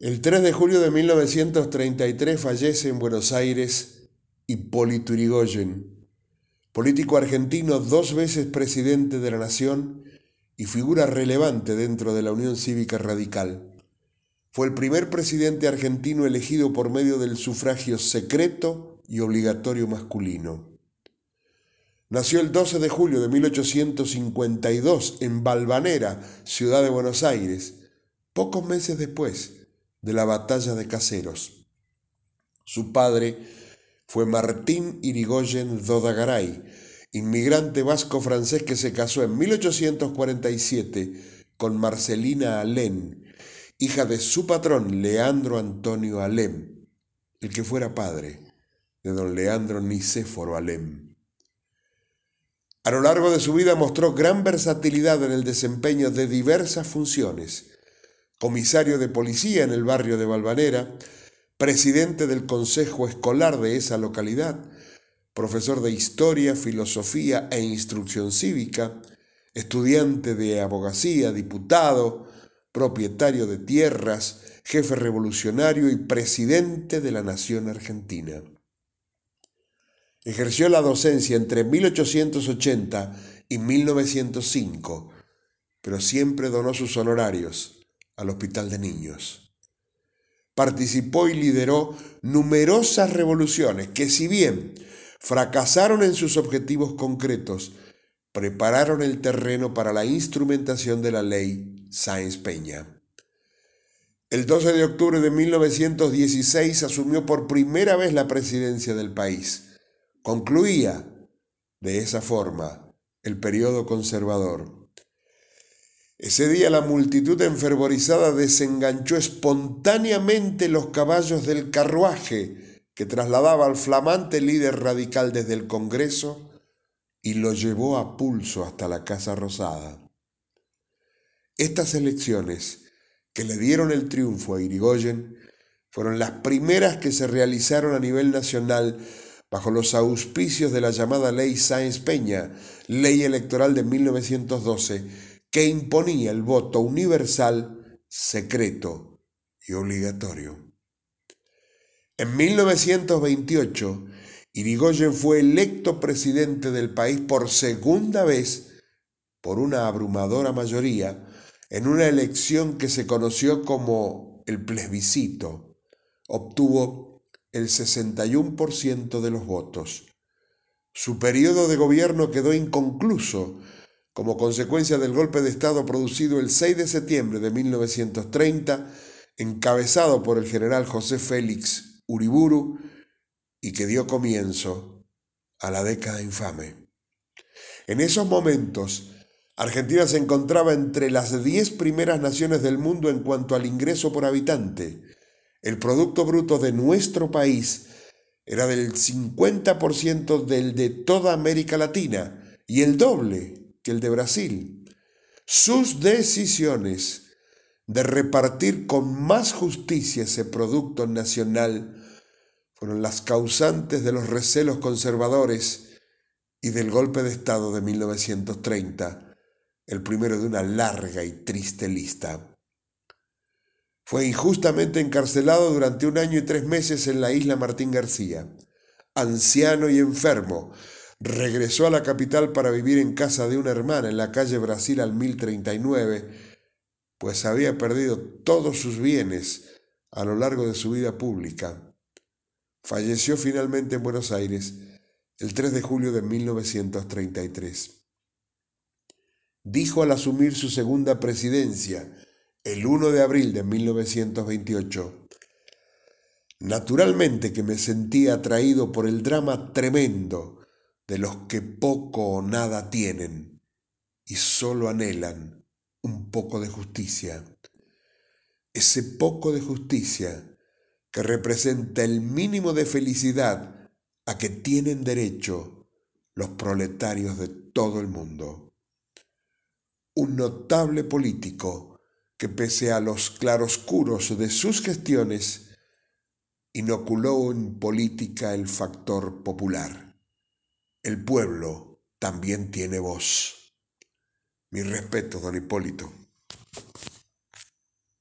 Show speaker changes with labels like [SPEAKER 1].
[SPEAKER 1] El 3 de julio de 1933 fallece en Buenos Aires Hipólito Yrigoyen, político argentino dos veces presidente de la Nación y figura relevante dentro de la Unión Cívica Radical. Fue el primer presidente argentino elegido por medio del sufragio secreto y obligatorio masculino. Nació el 12 de julio de 1852 en Valvanera, ciudad de Buenos Aires, pocos meses después de la batalla de Caseros. Su padre fue Martín Irigoyen Dodagaray, inmigrante vasco-francés que se casó en 1847 con Marcelina Alén, hija de su patrón Leandro Antonio Alem, el que fuera padre de don Leandro Nicéforo Alem. A lo largo de su vida mostró gran versatilidad en el desempeño de diversas funciones, comisario de policía en el barrio de Valvanera, presidente del consejo escolar de esa localidad, profesor de historia, filosofía e instrucción cívica, estudiante de abogacía, diputado, propietario de tierras, jefe revolucionario y presidente de la Nación Argentina. Ejerció la docencia entre 1880 y 1905, pero siempre donó sus honorarios al Hospital de Niños. Participó y lideró numerosas revoluciones que si bien fracasaron en sus objetivos concretos, prepararon el terreno para la instrumentación de la ley Sáenz Peña. El 12 de octubre de 1916 asumió por primera vez la presidencia del país. Concluía, de esa forma, el periodo conservador. Ese día la multitud enfervorizada desenganchó espontáneamente los caballos del carruaje que trasladaba al flamante líder radical desde el Congreso y lo llevó a pulso hasta la Casa Rosada. Estas elecciones que le dieron el triunfo a Irigoyen fueron las primeras que se realizaron a nivel nacional bajo los auspicios de la llamada Ley Sáenz Peña, ley electoral de 1912, que imponía el voto universal, secreto y obligatorio. En 1928, Irigoyen fue electo presidente del país por segunda vez por una abrumadora mayoría en una elección que se conoció como el plebiscito. Obtuvo el 61% de los votos. Su periodo de gobierno quedó inconcluso como consecuencia del golpe de Estado producido el 6 de septiembre de 1930, encabezado por el general José Félix Uriburu, y que dio comienzo a la década infame. En esos momentos, Argentina se encontraba entre las 10 primeras naciones del mundo en cuanto al ingreso por habitante. El Producto Bruto de nuestro país era del 50% del de toda América Latina y el doble que el de Brasil. Sus decisiones de repartir con más justicia ese producto nacional fueron las causantes de los recelos conservadores y del golpe de Estado de 1930, el primero de una larga y triste lista. Fue injustamente encarcelado durante un año y tres meses en la isla Martín García, anciano y enfermo, regresó a la capital para vivir en casa de una hermana en la calle Brasil al 1039, pues había perdido todos sus bienes a lo largo de su vida pública. Falleció finalmente en Buenos Aires el 3 de julio de 1933. Dijo al asumir su segunda presidencia, el 1 de abril de 1928, Naturalmente que me sentía atraído por el drama tremendo de los que poco o nada tienen y solo anhelan un poco de justicia. Ese poco de justicia que representa el mínimo de felicidad a que tienen derecho los proletarios de todo el mundo. Un notable político que pese a los claroscuros de sus gestiones, inoculó en política el factor popular el pueblo también tiene voz. Mi respeto, don Hipólito.